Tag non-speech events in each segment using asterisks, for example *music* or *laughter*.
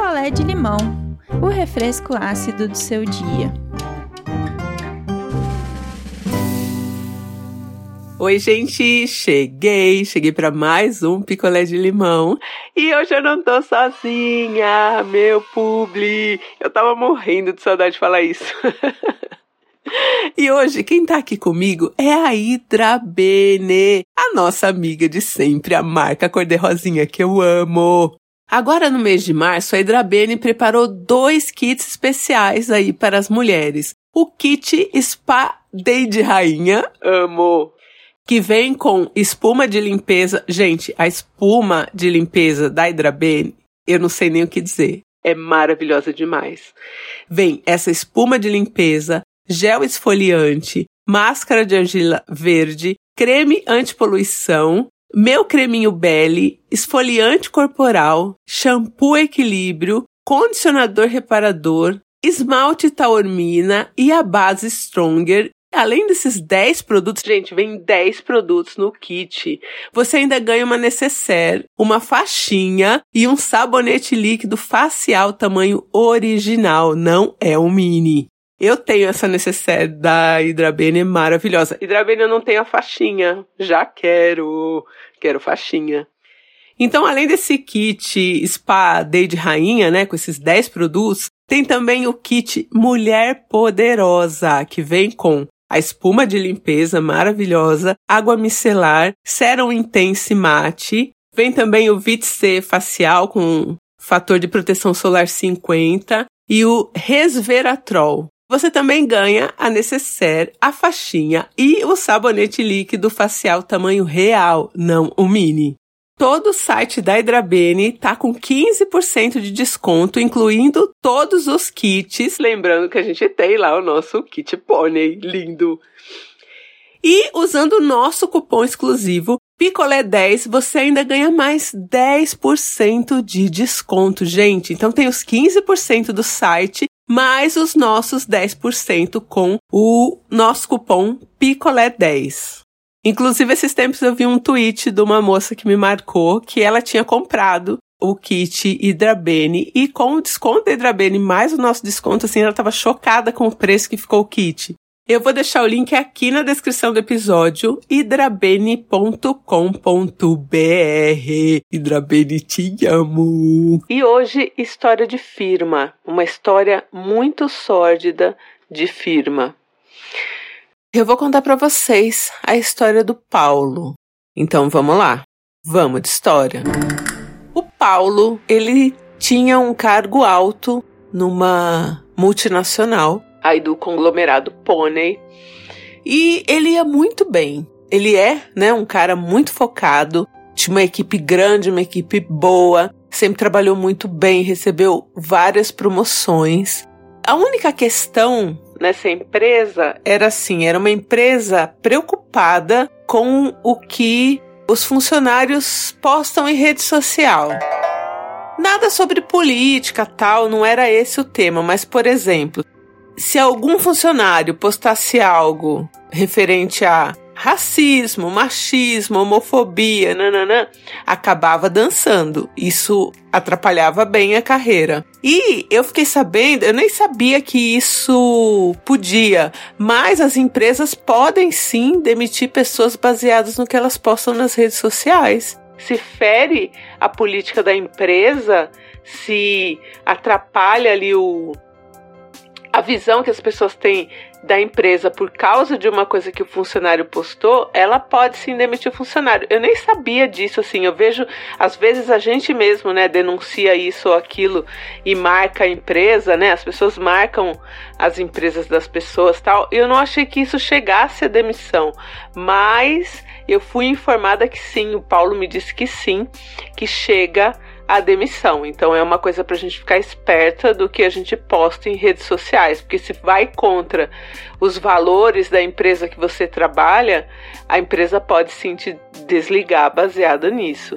picolé de limão, o refresco ácido do seu dia. Oi, gente, cheguei, cheguei para mais um picolé de limão e hoje eu não tô sozinha, meu publi. Eu tava morrendo de saudade de falar isso. *laughs* E hoje quem tá aqui comigo é a Hidra Bene, a nossa amiga de sempre, a marca cor-de-rosinha que eu amo. Agora no mês de março, a Hidrabene preparou dois kits especiais aí para as mulheres. O kit Spa Day de Rainha, amo, que vem com espuma de limpeza. Gente, a espuma de limpeza da Hidrabene, eu não sei nem o que dizer. É maravilhosa demais. Vem essa espuma de limpeza, gel esfoliante, máscara de argila verde, creme antipoluição, meu creminho Belly, esfoliante corporal, shampoo equilíbrio, condicionador reparador, esmalte taormina e a base Stronger. Além desses 10 produtos, gente, vem 10 produtos no kit. Você ainda ganha uma necessaire, uma faixinha e um sabonete líquido facial tamanho original, não é um mini. Eu tenho essa necessaire da Hidrabene maravilhosa. Hidrabene eu não tenho a faixinha. Já quero. Quero faixinha. Então, além desse kit Spa Day de Rainha, né, com esses 10 produtos, tem também o kit Mulher Poderosa, que vem com a espuma de limpeza maravilhosa, água micelar, Serum Intense Mate, vem também o Vit C facial com fator de proteção solar 50 e o Resveratrol. Você também ganha a necessaire, a faixinha e o sabonete líquido facial tamanho real, não o mini. Todo o site da Hidrabene tá com 15% de desconto, incluindo todos os kits. Lembrando que a gente tem lá o nosso kit pônei lindo. E usando o nosso cupom exclusivo Picolé 10, você ainda ganha mais 10% de desconto, gente. Então tem os 15% do site mais os nossos 10% com o nosso cupom Picolé10. Inclusive, esses tempos eu vi um tweet de uma moça que me marcou que ela tinha comprado o kit Hidrabene e com o desconto da Hidrabene mais o nosso desconto, assim, ela estava chocada com o preço que ficou o kit. Eu vou deixar o link aqui na descrição do episódio, hidrabene.com.br. Hidrabene, te amo! E hoje, história de firma. Uma história muito sórdida de firma. Eu vou contar para vocês a história do Paulo. Então vamos lá. Vamos de história. O Paulo, ele tinha um cargo alto numa multinacional aí do conglomerado Pônei. E ele ia muito bem. Ele é, né, um cara muito focado, tinha uma equipe grande, uma equipe boa, sempre trabalhou muito bem, recebeu várias promoções. A única questão nessa empresa era assim, era uma empresa preocupada com o que os funcionários postam em rede social. Nada sobre política, tal, não era esse o tema, mas por exemplo, se algum funcionário postasse algo referente a racismo, machismo, homofobia, nananã, acabava dançando. Isso atrapalhava bem a carreira. E eu fiquei sabendo, eu nem sabia que isso podia, mas as empresas podem sim demitir pessoas baseadas no que elas postam nas redes sociais. Se fere a política da empresa, se atrapalha ali o, a visão que as pessoas têm da empresa por causa de uma coisa que o funcionário postou, ela pode sim demitir o funcionário. Eu nem sabia disso, assim. Eu vejo, às vezes, a gente mesmo, né, denuncia isso ou aquilo e marca a empresa, né? As pessoas marcam as empresas das pessoas tal. Eu não achei que isso chegasse à demissão, mas eu fui informada que sim. O Paulo me disse que sim, que chega a demissão. Então é uma coisa para a gente ficar esperta do que a gente posta em redes sociais, porque se vai contra os valores da empresa que você trabalha, a empresa pode sim te desligar baseada nisso.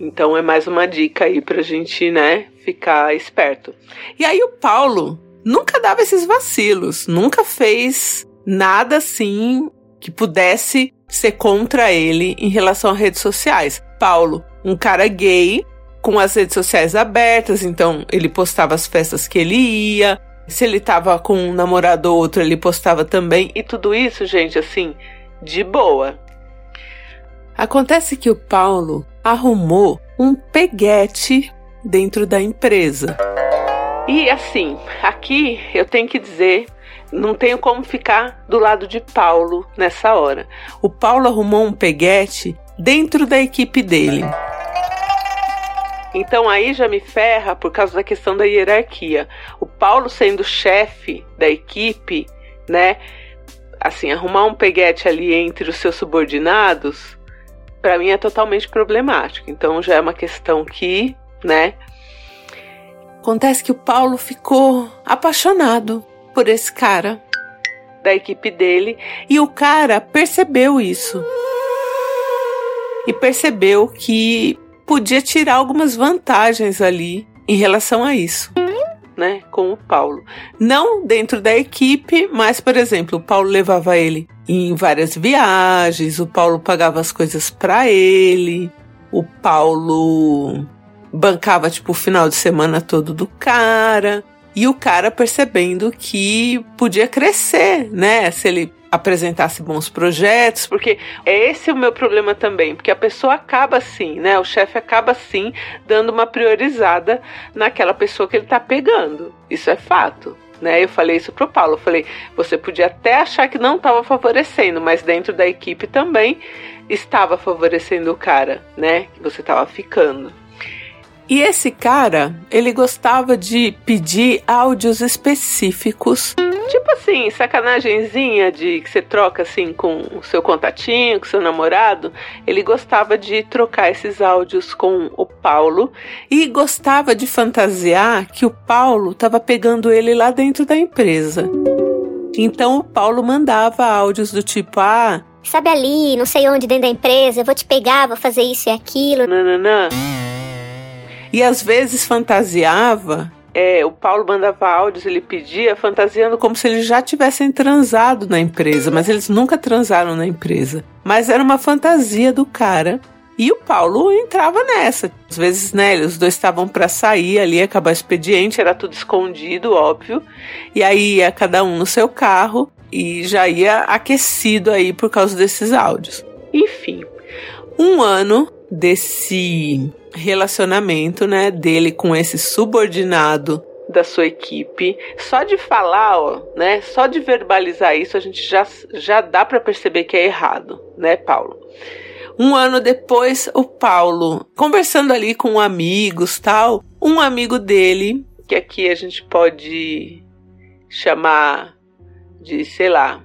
Então é mais uma dica aí pra gente, né, ficar esperto. E aí o Paulo nunca dava esses vacilos, nunca fez nada assim que pudesse ser contra ele em relação a redes sociais. Paulo, um cara gay, com as redes sociais abertas, então ele postava as festas que ele ia. Se ele tava com um namorado ou outro, ele postava também. E tudo isso, gente, assim, de boa. Acontece que o Paulo arrumou um peguete dentro da empresa. E assim, aqui eu tenho que dizer, não tenho como ficar do lado de Paulo nessa hora. O Paulo arrumou um peguete dentro da equipe dele. Então aí já me ferra por causa da questão da hierarquia. O Paulo sendo chefe da equipe, né? Assim, arrumar um peguete ali entre os seus subordinados, para mim é totalmente problemático. Então já é uma questão que, né? Acontece que o Paulo ficou apaixonado por esse cara da equipe dele e o cara percebeu isso. E percebeu que podia tirar algumas vantagens ali em relação a isso. Né, com o Paulo. Não dentro da equipe, mas, por exemplo, o Paulo levava ele em várias viagens, o Paulo pagava as coisas para ele, o Paulo bancava tipo o final de semana todo do cara, e o cara percebendo que podia crescer, né? Se ele apresentasse bons projetos, porque é esse o meu problema também, porque a pessoa acaba assim, né? O chefe acaba assim dando uma priorizada naquela pessoa que ele tá pegando. Isso é fato. Né, eu falei isso pro Paulo, eu falei, você podia até achar que não estava favorecendo, mas dentro da equipe também estava favorecendo o cara, né, que você estava ficando. E esse cara, ele gostava de pedir áudios específicos. Tipo assim, sacanagemzinha de que você troca assim com o seu contatinho, com o seu namorado. Ele gostava de trocar esses áudios com o Paulo e gostava de fantasiar que o Paulo estava pegando ele lá dentro da empresa. Então o Paulo mandava áudios do tipo: "Ah, sabe ali, não sei onde dentro da empresa, eu vou te pegar, vou fazer isso e aquilo". Nananã. E às vezes fantasiava. É, o Paulo mandava áudios, ele pedia, fantasiando como se eles já tivessem transado na empresa, mas eles nunca transaram na empresa. Mas era uma fantasia do cara. E o Paulo entrava nessa. Às vezes, né, os dois estavam para sair ali, acabar o expediente, era tudo escondido, óbvio. E aí ia cada um no seu carro e já ia aquecido aí por causa desses áudios. Enfim, um ano desse relacionamento, né, dele com esse subordinado da sua equipe. Só de falar, ó, né, só de verbalizar isso, a gente já, já dá para perceber que é errado, né, Paulo? Um ano depois, o Paulo, conversando ali com amigos, tal, um amigo dele, que aqui a gente pode chamar de, sei lá,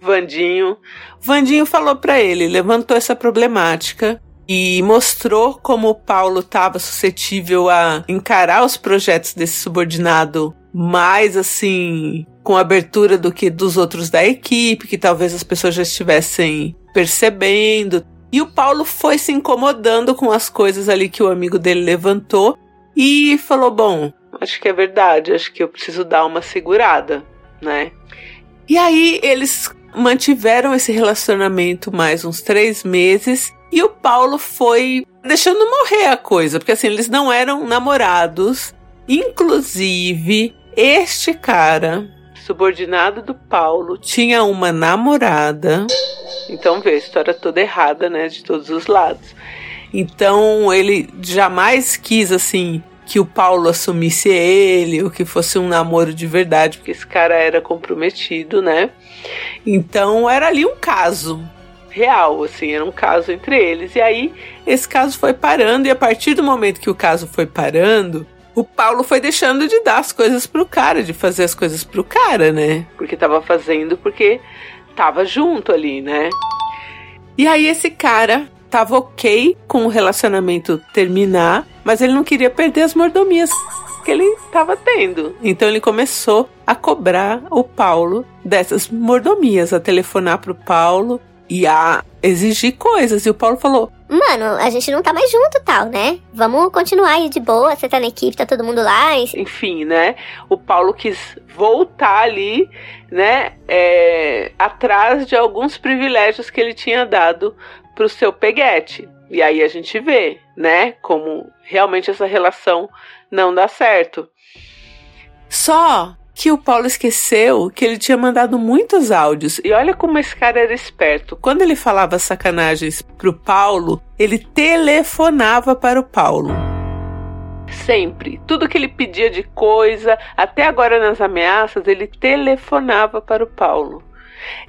Vandinho. Vandinho falou para ele, levantou essa problemática e mostrou como o Paulo estava suscetível a encarar os projetos desse subordinado mais assim com abertura do que dos outros da equipe, que talvez as pessoas já estivessem percebendo. E o Paulo foi se incomodando com as coisas ali que o amigo dele levantou e falou: Bom, acho que é verdade, acho que eu preciso dar uma segurada, né? E aí eles mantiveram esse relacionamento mais uns três meses e o Paulo foi deixando morrer a coisa, porque assim, eles não eram namorados. Inclusive, este cara, subordinado do Paulo, tinha uma namorada. Então vê, a história toda errada, né, de todos os lados. Então ele jamais quis assim que o Paulo assumisse ele, ou que fosse um namoro de verdade, porque esse cara era comprometido, né? Então era ali um caso real, assim, era um caso entre eles. E aí esse caso foi parando, e a partir do momento que o caso foi parando, o Paulo foi deixando de dar as coisas pro cara, de fazer as coisas pro cara, né? Porque tava fazendo porque tava junto ali, né? E aí esse cara tava ok com o relacionamento terminar, mas ele não queria perder as mordomias que ele estava tendo. Então ele começou a cobrar o Paulo dessas mordomias, a telefonar pro Paulo e a exigir coisas. E o Paulo falou: Mano, a gente não tá mais junto tal, né? Vamos continuar aí de boa, você tá na equipe, tá todo mundo lá. Enfim, né? O Paulo quis voltar ali, né? É, atrás de alguns privilégios que ele tinha dado pro seu peguete. E aí a gente vê, né, como realmente essa relação não dá certo. Só que o Paulo esqueceu que ele tinha mandado muitos áudios. E olha como esse cara era esperto. Quando ele falava sacanagens pro Paulo, ele telefonava para o Paulo. Sempre. Tudo que ele pedia de coisa, até agora nas ameaças, ele telefonava para o Paulo.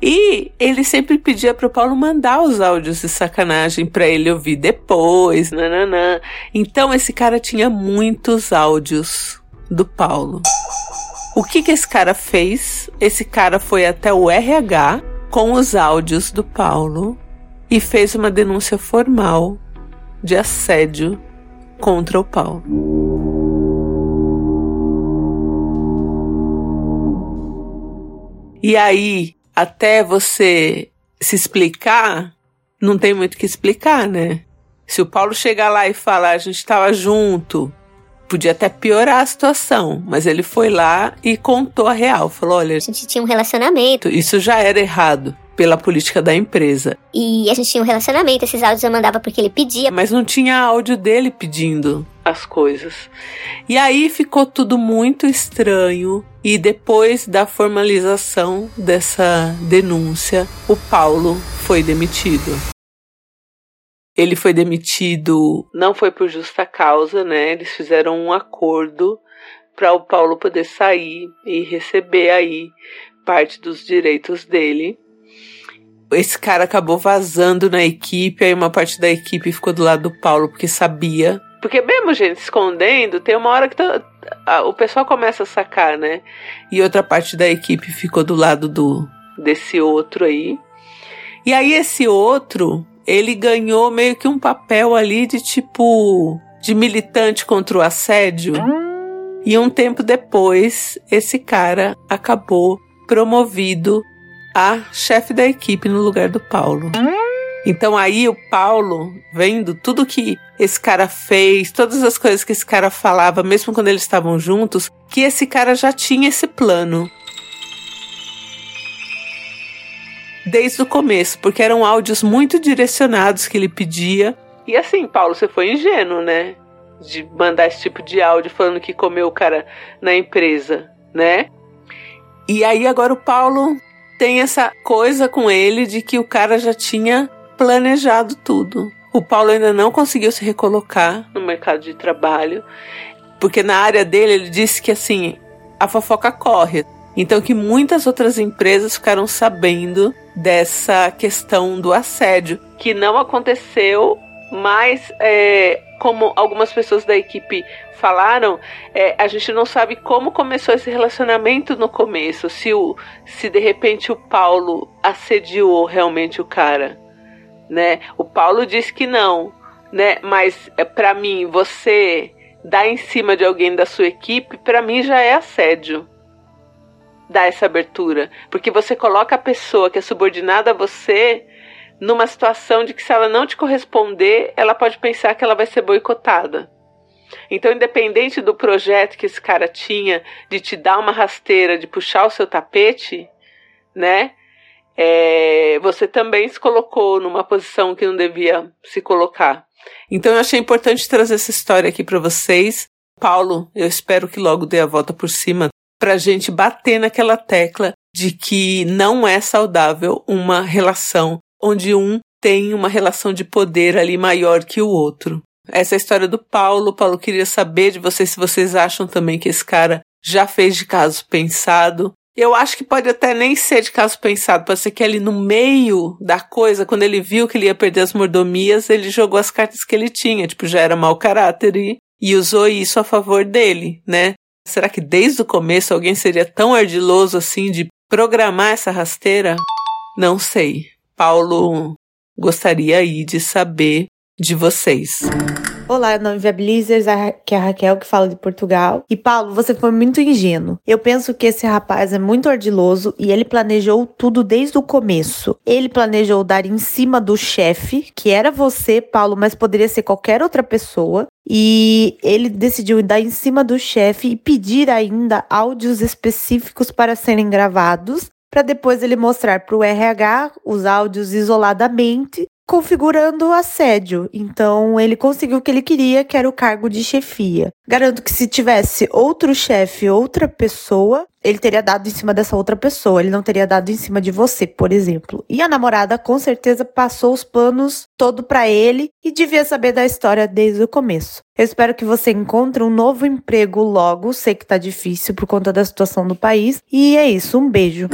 E ele sempre pedia para o Paulo mandar os áudios de sacanagem para ele ouvir depois, nananã. Então esse cara tinha muitos áudios do Paulo. O que, que esse cara fez? Esse cara foi até o RH com os áudios do Paulo e fez uma denúncia formal de assédio contra o Paulo. E aí, até você se explicar, não tem muito o que explicar, né? Se o Paulo chegar lá e falar, a gente estava junto, podia até piorar a situação, mas ele foi lá e contou a real. Falou: olha. A gente tinha um relacionamento. Isso já era errado pela política da empresa. E a gente tinha um relacionamento, esses áudios eu mandava porque ele pedia. Mas não tinha áudio dele pedindo as coisas. E aí ficou tudo muito estranho. E depois da formalização dessa denúncia, o Paulo foi demitido. Ele foi demitido, não foi por justa causa, né? Eles fizeram um acordo para o Paulo poder sair e receber aí parte dos direitos dele esse cara acabou vazando na equipe, aí uma parte da equipe ficou do lado do Paulo porque sabia. Porque mesmo gente escondendo, tem uma hora que tá, o pessoal começa a sacar, né? E outra parte da equipe ficou do lado do desse outro aí. E aí esse outro, ele ganhou meio que um papel ali de tipo de militante contra o assédio. E um tempo depois, esse cara acabou promovido a chefe da equipe no lugar do Paulo. Então aí o Paulo, vendo tudo que esse cara fez, todas as coisas que esse cara falava, mesmo quando eles estavam juntos, que esse cara já tinha esse plano. Desde o começo, porque eram áudios muito direcionados que ele pedia. E assim, Paulo, você foi ingênuo, né? De mandar esse tipo de áudio falando que comeu o cara na empresa, né? E aí agora o Paulo tem essa coisa com ele de que o cara já tinha planejado tudo. O Paulo ainda não conseguiu se recolocar no mercado de trabalho, porque na área dele ele disse que assim, a fofoca corre. Então que muitas outras empresas ficaram sabendo dessa questão do assédio, que não aconteceu, mas é, como algumas pessoas da equipe falaram, é, a gente não sabe como começou esse relacionamento no começo. Se, o, se de repente o Paulo assediou realmente o cara, né? O Paulo diz que não, né? Mas é, para mim, você dar em cima de alguém da sua equipe, para mim já é assédio. Dar essa abertura, porque você coloca a pessoa que é subordinada a você numa situação de que se ela não te corresponder, ela pode pensar que ela vai ser boicotada. Então, independente do projeto que esse cara tinha de te dar uma rasteira, de puxar o seu tapete, né? É, você também se colocou numa posição que não devia se colocar. Então, eu achei importante trazer essa história aqui para vocês. Paulo, eu espero que logo dê a volta por cima para a gente bater naquela tecla de que não é saudável uma relação onde um tem uma relação de poder ali maior que o outro. Essa é a história do Paulo. Paulo queria saber de vocês se vocês acham também que esse cara já fez de caso pensado. Eu acho que pode até nem ser de caso pensado, pode ser que ali no meio da coisa, quando ele viu que ele ia perder as mordomias, ele jogou as cartas que ele tinha, tipo, já era mau caráter e, e usou isso a favor dele, né? Será que desde o começo alguém seria tão ardiloso assim de programar essa rasteira? Não sei. Paulo gostaria aí de saber de vocês. Olá, eu não Inviabilizers, que é a Raquel que fala de Portugal. E Paulo, você foi muito ingênuo. Eu penso que esse rapaz é muito ardiloso e ele planejou tudo desde o começo. Ele planejou dar em cima do chefe, que era você, Paulo, mas poderia ser qualquer outra pessoa. E ele decidiu dar em cima do chefe e pedir ainda áudios específicos para serem gravados, para depois ele mostrar para o RH os áudios isoladamente configurando assédio. Então, ele conseguiu o que ele queria, que era o cargo de chefia. Garanto que se tivesse outro chefe, outra pessoa, ele teria dado em cima dessa outra pessoa, ele não teria dado em cima de você, por exemplo. E a namorada com certeza passou os panos todo para ele e devia saber da história desde o começo. Eu espero que você encontre um novo emprego logo, sei que tá difícil por conta da situação do país. E é isso, um beijo.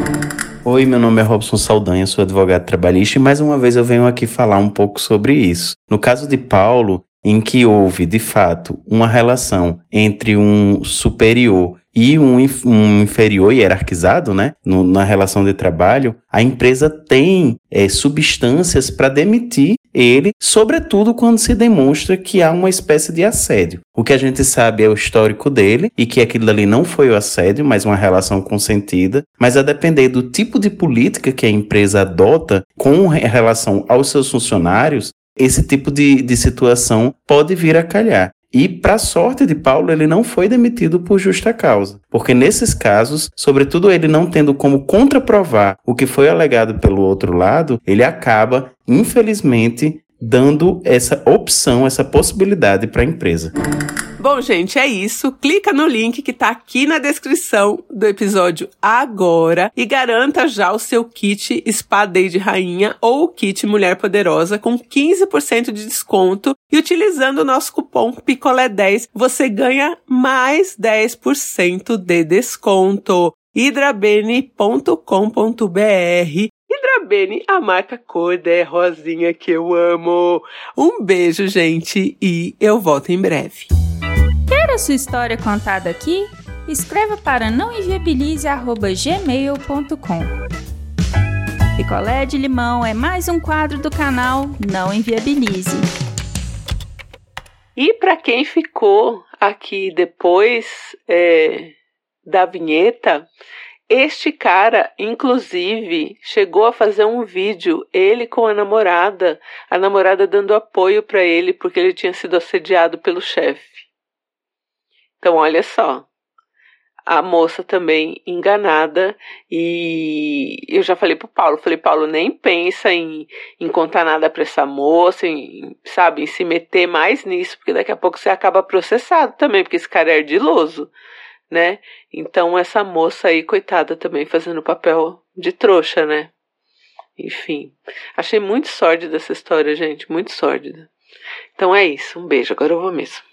Oi, meu nome é Robson Saldanha, sou advogado trabalhista e mais uma vez eu venho aqui falar um pouco sobre isso. No caso de Paulo, em que houve, de fato, uma relação entre um superior e um, um inferior hierarquizado, né, no, na relação de trabalho, a empresa tem é, substâncias para demitir ele, sobretudo quando se demonstra que há uma espécie de assédio. O que a gente sabe é o histórico dele e que aquilo ali não foi o assédio, mas uma relação consentida. Mas a depender do tipo de política que a empresa adota com relação aos seus funcionários, esse tipo de, de situação pode vir a calhar. E, para sorte de Paulo, ele não foi demitido por justa causa, porque nesses casos, sobretudo ele não tendo como contraprovar o que foi alegado pelo outro lado, ele acaba, infelizmente, dando essa opção, essa possibilidade para a empresa. Bom, gente, é isso. Clica no link que tá aqui na descrição do episódio agora e garanta já o seu kit Spa Day de Rainha ou kit Mulher Poderosa com 15% de desconto e utilizando o nosso cupom PICOLÉ10 você ganha mais 10% de desconto hidrabene.com.br Hidrabene, a marca cor de rosinha que eu amo. Um beijo, gente, e eu volto em breve. A sua história contada aqui? Escreva para nãoenviabilize.gmail.com Picolé de limão é mais um quadro do canal Não Enviabilize. E para quem ficou aqui depois é, da vinheta, este cara, inclusive, chegou a fazer um vídeo, ele com a namorada, a namorada dando apoio para ele porque ele tinha sido assediado pelo chefe. Então, olha só. A moça também enganada e eu já falei pro Paulo, falei, Paulo, nem pensa em, em contar nada para essa moça, em, sabe, em se meter mais nisso, porque daqui a pouco você acaba processado também, porque esse cara é ardiloso né? Então essa moça aí, coitada, também fazendo papel de trouxa, né? Enfim, achei muito sórdida essa história, gente, muito sórdida. Então é isso, um beijo, agora eu vou mesmo.